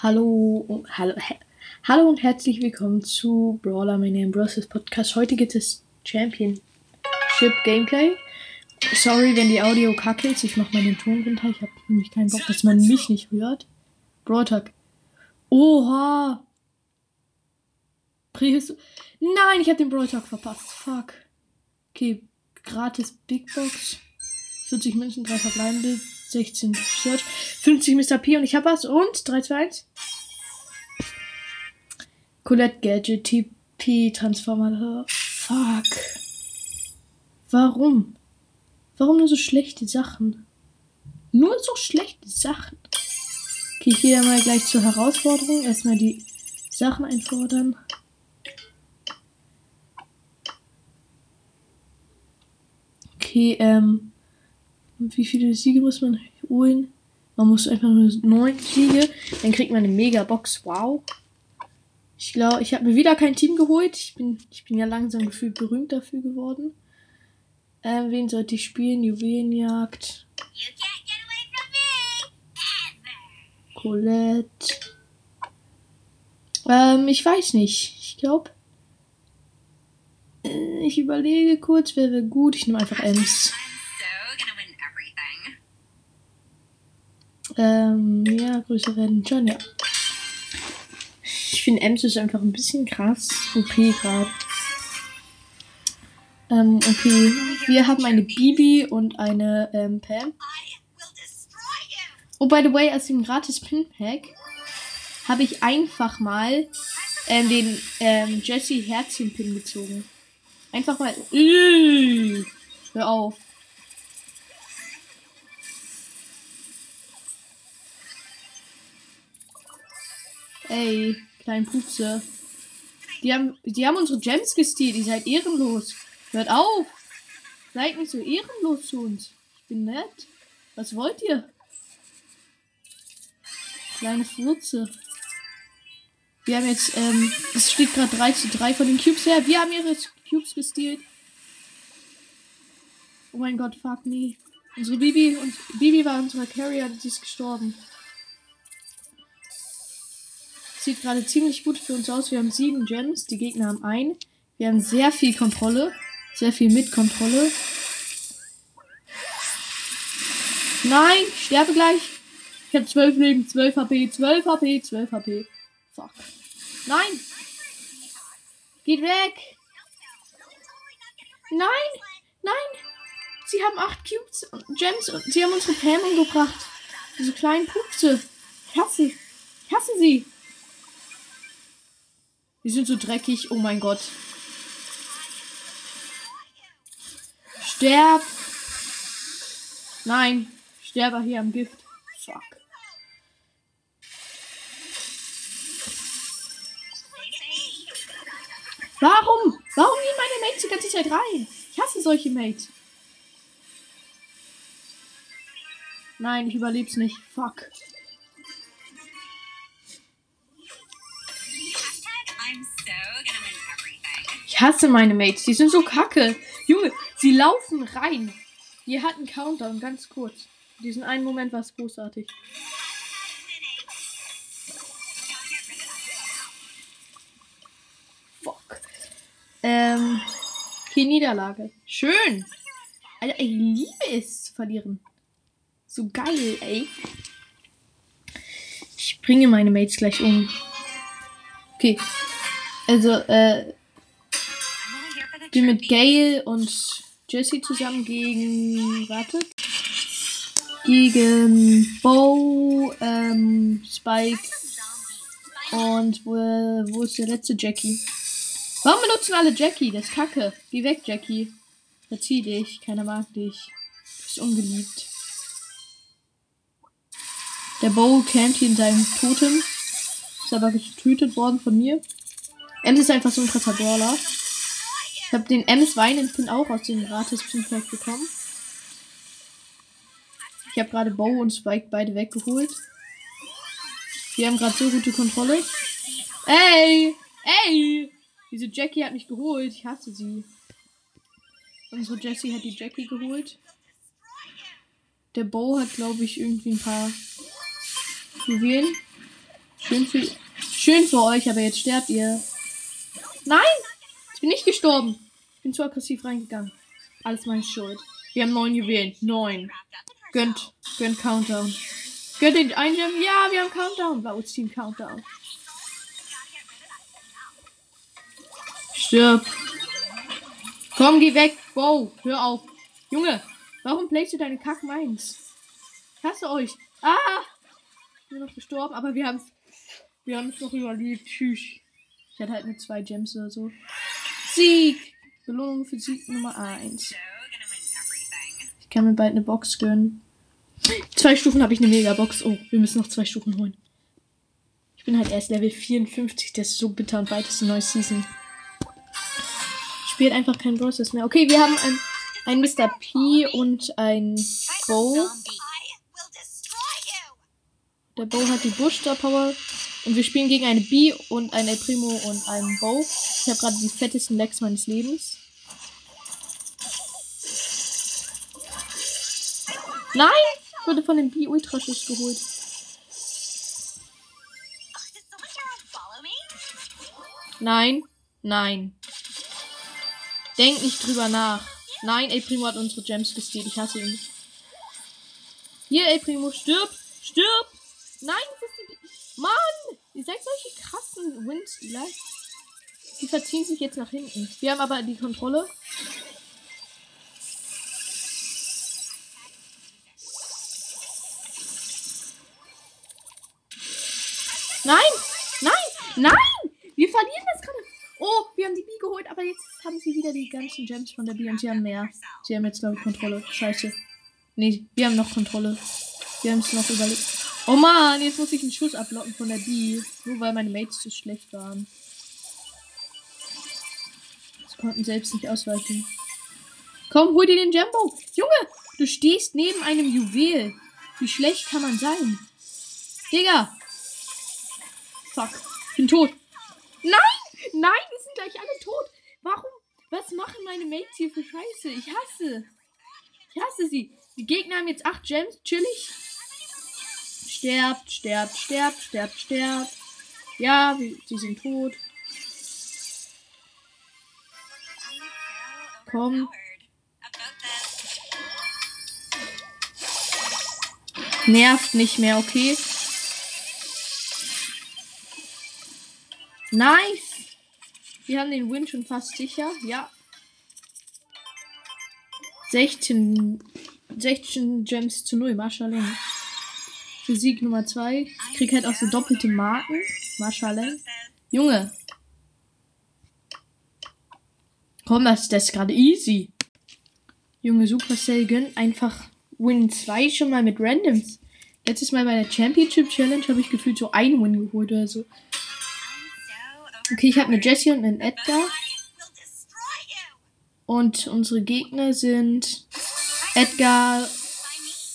Hallo, hallo, hallo und herzlich willkommen zu Brawler Mania Bros. Podcast. Heute gibt es Championship Gameplay. Sorry, wenn die Audio kacke ist. Ich mache mal den Ton runter. Ich habe nämlich keinen Bock, dass man mich nicht hört. Brawl Tag. Oha! Prähisto Nein, ich habe den Brawl Talk verpasst. Fuck. Okay, gratis Big Box. 40 Münzen, 3 verbleibende, 16 Search, 50 Mr. P und ich hab was und 3, 2, 1. Colette Gadget, TP, Transformator. Fuck. Warum? Warum nur so schlechte Sachen? Nur so schlechte Sachen. Okay, ich gehe mal gleich zur Herausforderung. Erstmal die Sachen einfordern. Okay, ähm. Wie viele Siege muss man holen? Man muss einfach nur neun Siege. Dann kriegt man eine Mega-Box. Wow. Ich glaube, ich habe mir wieder kein Team geholt. Ich bin, ich bin ja langsam gefühlt berühmt dafür geworden. Ähm, wen sollte ich spielen? Juwelenjagd. Me! Colette. Ähm, ich weiß nicht. Ich glaube. Äh, ich überlege kurz, wer wäre gut. Ich nehme einfach Ems. I'm so gonna win everything. Ähm, ja, größer werden schon, ja. Ich finde Ems ist einfach ein bisschen krass. OP gerade. Ähm, okay. Wir haben eine Bibi und eine ähm, Pam. Oh, by the way, aus dem gratis Pin-Pack habe ich einfach mal ähm, den ähm, Jesse Herzchen-Pin gezogen. Einfach mal. Äh, hör auf. Ey, kleinen Pupse. Die haben, die haben unsere Gems gestealt. Ihr seid ehrenlos. Hört auf. Seid nicht so ehrenlos zu uns. Ich bin nett. Was wollt ihr? Kleine Furze. Wir haben jetzt, ähm, es steht gerade 3 zu 3 von den Cubes her. Wir haben ihre Cubes gestealt. Oh mein Gott, fuck me. Unsere Bibi, und Bibi war unsere Carrier, die ist gestorben. Sieht gerade ziemlich gut für uns aus. Wir haben sieben Gems, die Gegner haben ein. Wir haben sehr viel Kontrolle. Sehr viel mit Kontrolle. Nein, ich sterbe gleich. Ich habe 12 Leben, 12 HP, 12 HP, 12 HP. Fuck. Nein! Geht weg! Nein! Nein! Sie haben 8 Cubes und Gems und sie haben unsere Pam umgebracht. Diese kleinen Pupse. Ich hasse, ich hasse sie. Die sind so dreckig. Oh mein Gott. Sterb! Nein! Sterbe hier am Gift. Fuck. Warum? Warum gehen meine Mates die ganze Zeit rein? Ich hasse solche Mates. Nein, ich überleb's nicht. Fuck. Ich hasse meine Mates. Die sind so kacke. Junge, sie laufen rein. Ihr hat einen Countdown, ganz kurz. Diesen einen Moment war es großartig. Fuck. Ähm. Okay, Niederlage. Schön. Alter, ich liebe es zu verlieren. So geil, ey. Ich bringe meine Mates gleich um. Okay. Also, äh, the bin mit. Gail und Jesse zusammen gegen. Wartet. Gegen Bo, ähm, Spike und wo, wo ist der letzte Jackie? Warum benutzen alle Jackie? Das ist kacke. Geh weg, Jackie. Verzieh dich. Keiner mag dich. Du bist ungeliebt. Der Bo campt hier in seinem Totem. Ist aber getötet worden von mir. Ems ist einfach so ein krasser Brawler. Ich habe den Ems weinenden Pin auch aus dem gratis Pin Pack bekommen. Ich habe gerade Bo und Spike beide weggeholt. Wir haben gerade so gute Kontrolle. Ey! Ey! Diese Jackie hat mich geholt. Ich hasse sie. Unsere Jessie hat die Jackie geholt. Der Bo hat, glaube ich, irgendwie ein paar Juwelen. Schön für, schön für euch, aber jetzt sterbt ihr. Nein! Ich bin nicht gestorben. Ich bin zu aggressiv reingegangen. Alles meine Schuld. Wir haben neun Juwelen. Neun. Gönnt, gönnt Countdown. Gönnt den einen? Ja, wir haben Countdown. Bei uns Team Countdown. Stirb. Komm, geh weg. Wow, hör auf. Junge, warum playst du deine Kack meins? Ich hasse euch. Ah! Ich bin noch gestorben, aber wir haben wir haben es noch überlebt. Tschüss. Ich hatte halt nur zwei Gems oder so. Sieg! Belohnung für Sieg Nummer 1. Ich kann mir bald eine Box gönnen. Zwei Stufen habe ich eine Megabox. Oh, wir müssen noch zwei Stufen holen. Ich bin halt erst Level 54. Das ist so bitter und bald ist eine neue Season. Spielt einfach kein Bosses mehr. Okay, wir haben ein, ein Mr. P und ein Bo. I will destroy you. Der Bo hat die Bushstar Power. Und wir spielen gegen eine B und ein El Primo und einen Bo. Ich habe gerade die fettesten Lecks meines Lebens. Nein! Ich wurde von dem B Ultraschuss geholt. Nein, nein. Denk nicht drüber nach. Nein, El Primo hat unsere Gems gestealt. Ich hasse ihn. Hier, El Primo, stirb! Stirb! Nein, das ist die. Mann! Ihr seid solche krassen Windstealer. Die verziehen sich jetzt nach hinten. Wir haben aber die Kontrolle. Nein! Nein! Nein! Wir verlieren das gerade. Oh, wir haben die B geholt, aber jetzt haben sie wieder die ganzen Gems von der B und sie haben mehr. Sie haben jetzt, glaube ich, Kontrolle. Scheiße. Nee, wir haben noch Kontrolle. Wir haben es noch überlebt. Oh Mann, jetzt muss ich einen Schuss ablocken von der B. Nur weil meine Mates zu schlecht waren. Sie konnten selbst nicht ausweichen. Komm, hol dir den Jumbo. Junge, du stehst neben einem Juwel. Wie schlecht kann man sein? Digga. Fuck. Ich bin tot. Nein! Nein, wir sind gleich alle tot. Warum? Was machen meine Mates hier für Scheiße? Ich hasse. Ich hasse sie. Die Gegner haben jetzt acht Gems. Chillig. Sterbt, sterbt, sterbt, sterbt, sterbt. Ja, sie sind tot. Komm. Nervt nicht mehr, okay? Nice! Wir haben den Win schon fast sicher, ja. 16, 16 Gems zu 0, Marschalling. Sieg Nummer 2. Ich krieg halt auch so doppelte Marken. Marschalling. Junge. Komm, das, das ist gerade easy. Junge, Supercell gönnt einfach Win 2 schon mal mit Randoms. Letztes Mal bei der Championship Challenge habe ich gefühlt so einen Win geholt oder so. Okay, ich habe eine Jessie und einen Edgar. Und unsere Gegner sind Edgar.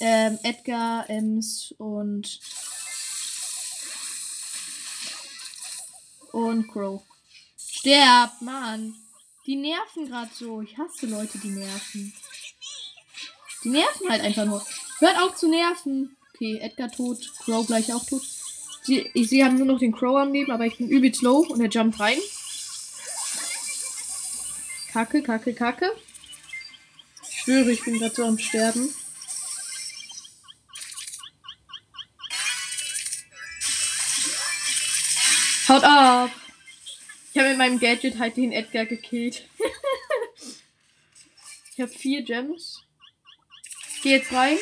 Ähm, Edgar, Ems und und Crow. Sterb, Mann. Die nerven gerade so. Ich hasse Leute, die nerven. Die nerven halt einfach nur. Hört auf zu nerven. Okay, Edgar tot, Crow gleich auch tot. Sie, ich, sie haben nur noch den Crow am Leben, aber ich bin übelst low und er jumpt rein. Kacke, kacke, kacke. Ich schwöre, ich bin gerade so am Sterben. Haut ab! Ich habe mit meinem Gadget halt den Edgar gekillt. ich habe vier Gems. Ich gehe jetzt rein.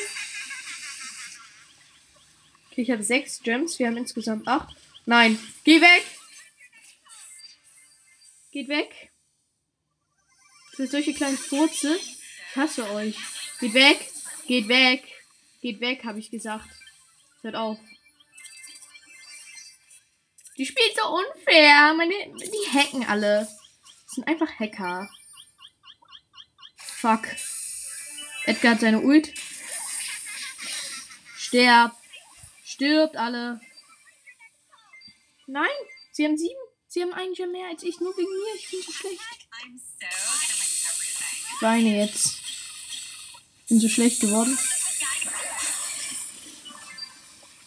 Okay, ich habe sechs Gems. Wir haben insgesamt acht. Nein, geh weg! Geht weg! Für solche kleinen Furze. Ich hasse euch. Geht weg! Geht weg! Geht weg, habe ich gesagt. Hört auf. Die spielt so unfair. Meine, die hacken alle. Das sind einfach Hacker. Fuck. Edgar hat seine Ult. Sterb. Stirbt alle. Nein, sie haben sieben. Sie haben einen Gem mehr als ich. Nur wegen mir. Ich bin so schlecht. Weine jetzt. Bin so schlecht geworden.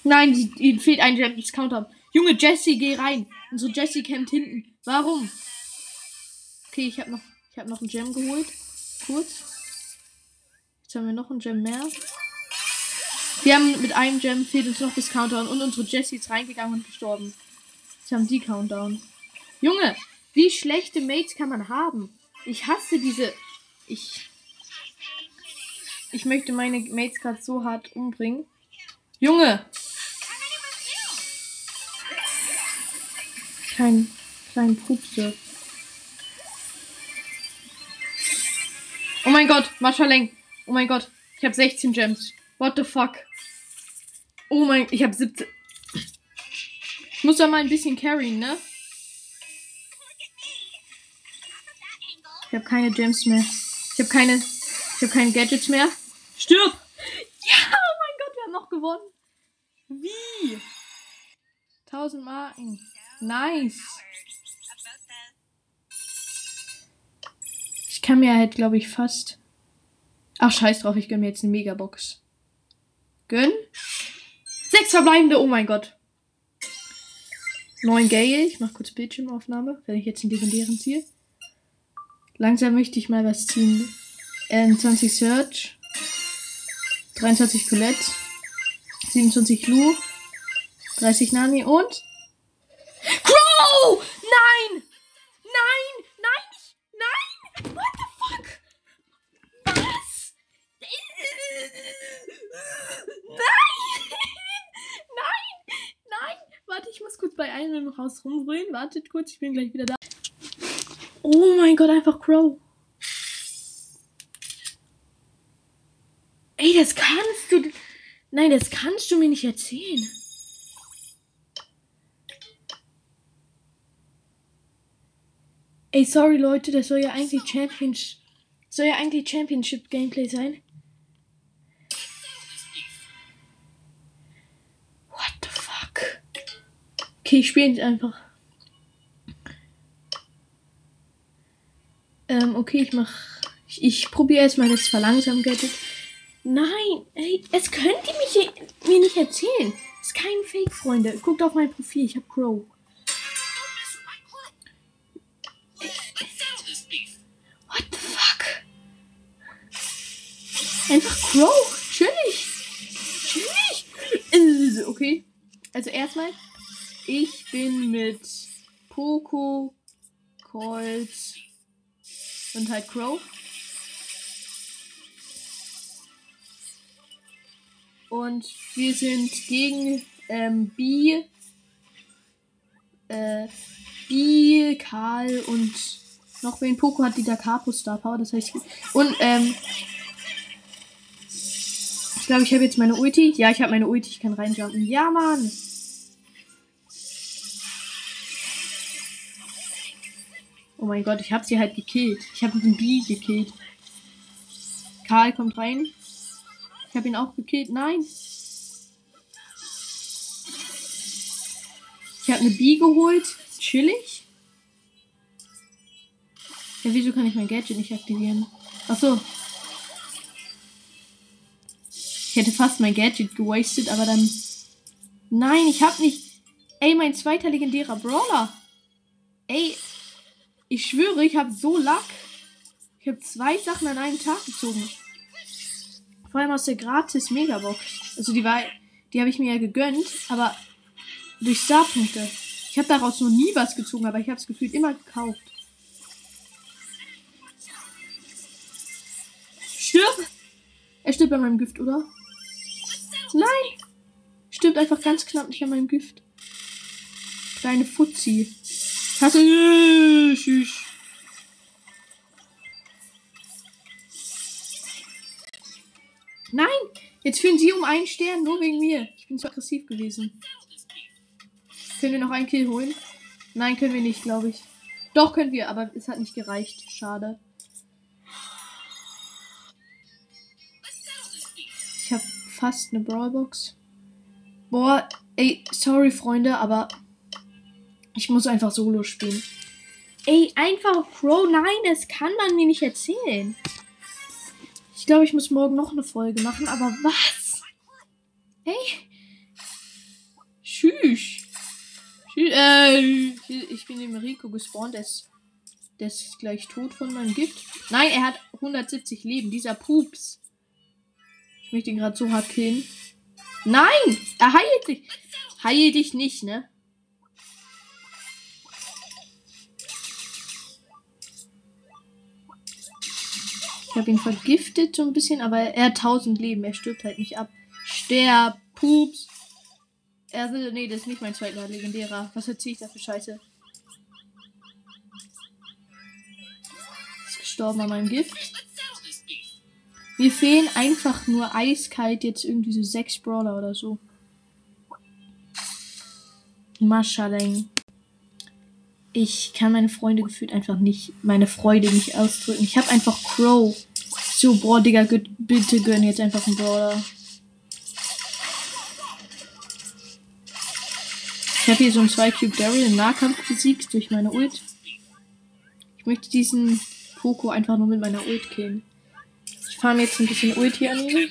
Nein, ihnen fehlt ein Gem. Discounter. Junge, Jessie, geh rein. Unsere Jessie campt hinten. Warum? Okay, ich habe noch, ich hab noch ein Gem geholt. Kurz. Jetzt haben wir noch ein Gem mehr. Wir haben mit einem Gem fehlt uns noch bis Countdown und unsere Jessie ist reingegangen und gestorben. Jetzt haben die Countdown. Junge, wie schlechte Mates kann man haben? Ich hasse diese. Ich. Ich möchte meine Mates gerade so hart umbringen. Junge! Kein kleinen Pupse. Oh mein Gott, Maschaleng. Oh mein Gott, ich habe 16 Gems. What the fuck? Oh mein, ich habe 17. Ich muss da mal ein bisschen carryen, ne? Ich habe keine Gems mehr. Ich habe keine, ich habe keine Gadgets mehr. Stirb! Ja, oh mein Gott, wir haben noch gewonnen. Wie? 1000 Marken. Nice. Ich kann mir halt, glaube ich, fast. Ach, scheiß drauf, ich gönn mir jetzt eine Megabox. Gönn. Sechs verbleibende, oh mein Gott. Neun Gale. Ich mach kurz Bildschirmaufnahme, wenn ich jetzt einen legendären ziehe. Langsam möchte ich mal was ziehen. Ähm, 20 Search. 23 Colette. 27 Lu. 30 Nani und. Crow! Nein! Nein! Nein! ich- Nein! What the fuck? Was? Nein! Nein! Nein! Warte, ich muss kurz bei einem Haus rumbrüllen. Wartet kurz, ich bin gleich wieder da. Oh mein Gott, einfach Crow. Ey, das kannst du. Nein, das kannst du mir nicht erzählen. Ey, sorry Leute, das soll ja eigentlich Champions soll ja eigentlich Championship Gameplay sein. What the fuck? Okay, ich spiele jetzt einfach. Ähm, okay, ich mach. Ich, ich probiere erstmal das Verlangsamen Gadget. Nein, ey, es könnt ihr mich, mir nicht erzählen. Das ist kein Fake, Freunde. Guckt auf mein Profil, ich hab Crow. Einfach Crow. Chillig. Chillig. Äh, Okay. Also erstmal, ich bin mit Poco, Colt und halt Crow. Und wir sind gegen ähm, B, äh, B, Karl und noch wen. Poco hat die Dakapo Star Power, das heißt. Und, ähm. Ich glaube, ich habe jetzt meine Ulti. Ja, ich habe meine Ulti, ich kann reinjumpen. Ja, Mann! Oh mein Gott, ich habe sie halt gekillt. Ich habe den B gekillt. Karl kommt rein. Ich habe ihn auch gekillt. Nein! Ich habe eine B geholt. Chillig. Ja, wieso kann ich mein Gadget nicht aktivieren? Ach so. Ich hätte fast mein Gadget gewastet, aber dann. Nein, ich hab nicht. Ey, mein zweiter legendärer Brawler. Ey, ich schwöre, ich habe so Lack. Ich habe zwei Sachen an einem Tag gezogen. Vor allem aus der gratis Megabox. Also die war, die habe ich mir ja gegönnt, aber durch Starpunkte. Ich habe daraus noch nie was gezogen, aber ich habe es gefühlt immer gekauft. Stirb! Er stirbt an meinem Gift, oder? Nein! Stirbt einfach ganz knapp nicht an meinem Gift. Kleine Fuzzi. Hast du. Tschüss. Nein! Jetzt führen sie um einen Stern, nur wegen mir. Ich bin zu aggressiv gewesen. Können wir noch einen Kill holen? Nein, können wir nicht, glaube ich. Doch, können wir, aber es hat nicht gereicht. Schade. Fast eine Brawlbox. Boah, ey, sorry, Freunde, aber ich muss einfach Solo spielen. Ey, einfach Crow, nein, das kann man mir nicht erzählen. Ich glaube, ich muss morgen noch eine Folge machen, aber was? Ey, Tschüss. Tschüss. Äh, ich bin dem Rico gespawnt. Der ist, der ist gleich tot von meinem Gift. Nein, er hat 170 Leben. Dieser Pups. Ich ihn gerade so hart killen. Nein! Er heilt dich. Heil dich nicht, ne? Ich habe ihn vergiftet so ein bisschen, aber er hat 1000 Leben. Er stirbt halt nicht ab. Sterb, Pups. Er will, nee, das ist nicht mein zweiter legendärer. Was erzähle ich da für Scheiße? Ist gestorben an meinem Gift. Mir fehlen einfach nur eiskalt jetzt irgendwie so sechs Brawler oder so. Maschaleng. Ich kann meine Freunde gefühlt einfach nicht, meine Freude nicht ausdrücken. Ich habe einfach Crow. So, boah, Digga, bitte gönn jetzt einfach einen Brawler. Ich habe hier so einen 2-Cube Daryl im Nahkampf besiegt durch meine Ult. Ich möchte diesen Poco einfach nur mit meiner Ult killen. Fahre mir jetzt ein bisschen Ult hier an ihn.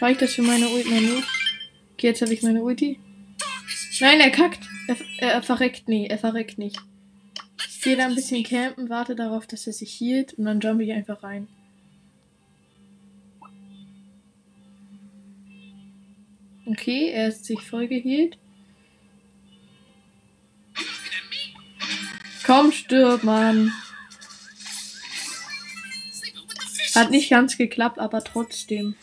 Reicht das für meine Ult noch nicht? Okay, jetzt habe ich meine Ulti. Nein, er kackt. Er, er, er, verreckt nie. Er verreckt nicht. Ich gehe da ein bisschen campen, warte darauf, dass er sich hielt und dann jump ich einfach rein. Okay, er ist sich voll geheilt. Komm, stirb, Mann. Hat nicht ganz geklappt, aber trotzdem.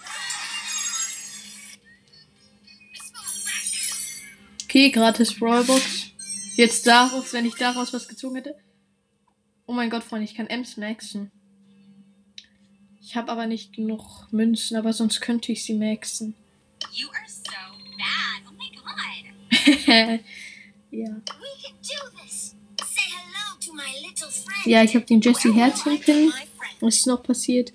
Okay, gratis Brawlbox. Jetzt daraus, wenn ich daraus was gezogen hätte. Oh mein Gott, Freunde, ich kann Ems maxen. Ich habe aber nicht genug Münzen, aber sonst könnte ich sie maxen. You are so bad. Oh my god. ja. Ja, ich habe den Jesse Herzchen-Pin. Was ist noch passiert?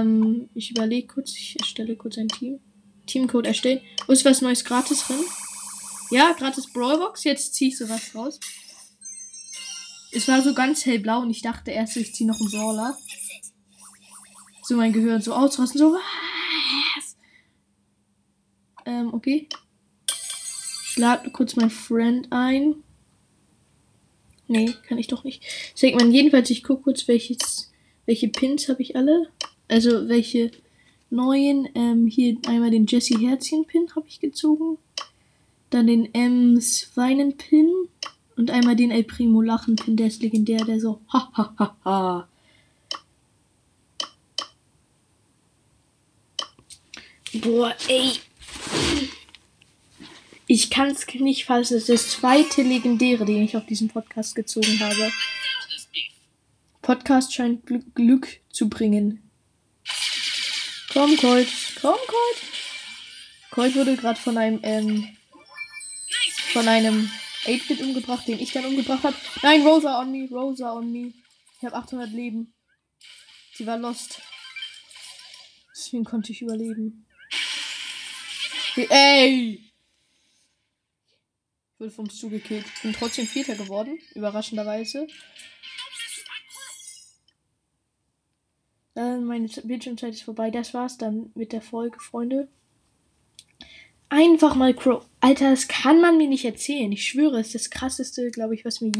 Ähm, ich überlege kurz, ich erstelle kurz ein Team. Teamcode erstellen. Wo ist was Neues gratis drin? Ja, gratis Brawlbox. Jetzt ziehe ich sowas raus. Es war so ganz hellblau und ich dachte erst, ich ziehe noch einen Brawler. So mein Gehirn so ausrasten, so was? Ähm, okay. Ich lade kurz mein Friend ein. Nee, kann ich doch nicht. Segment jedenfalls, ich gucke kurz, welches, welche Pins habe ich alle. Also welche neuen. Ähm, hier einmal den Jesse Herzchen Pin habe ich gezogen. Dann den Ems Weinen Pin. Und einmal den El Primo Lachen Pin, der ist legendär, der so ha ha ha ha. Boah, ey. Ich kann es nicht fassen. Das ist das zweite Legendäre, den ich auf diesem Podcast gezogen habe. Podcast scheint Glück, Glück zu bringen. Komm, Colt. Komm, Colt. Colt wurde gerade von einem, ähm, von einem 8-Bit umgebracht, den ich dann umgebracht habe. Nein, Rosa on me, Rosa on me. Ich habe 800 Leben. Sie war lost. Deswegen konnte ich überleben. Ey! Ich wurde vom Stu gekillt. Bin trotzdem Vierter geworden, überraschenderweise. Äh, meine Bildschirmzeit ist vorbei. Das war's dann mit der Folge, Freunde. Einfach mal Crow. Alter, das kann man mir nicht erzählen. Ich schwöre, es ist das krasseste, glaube ich, was mir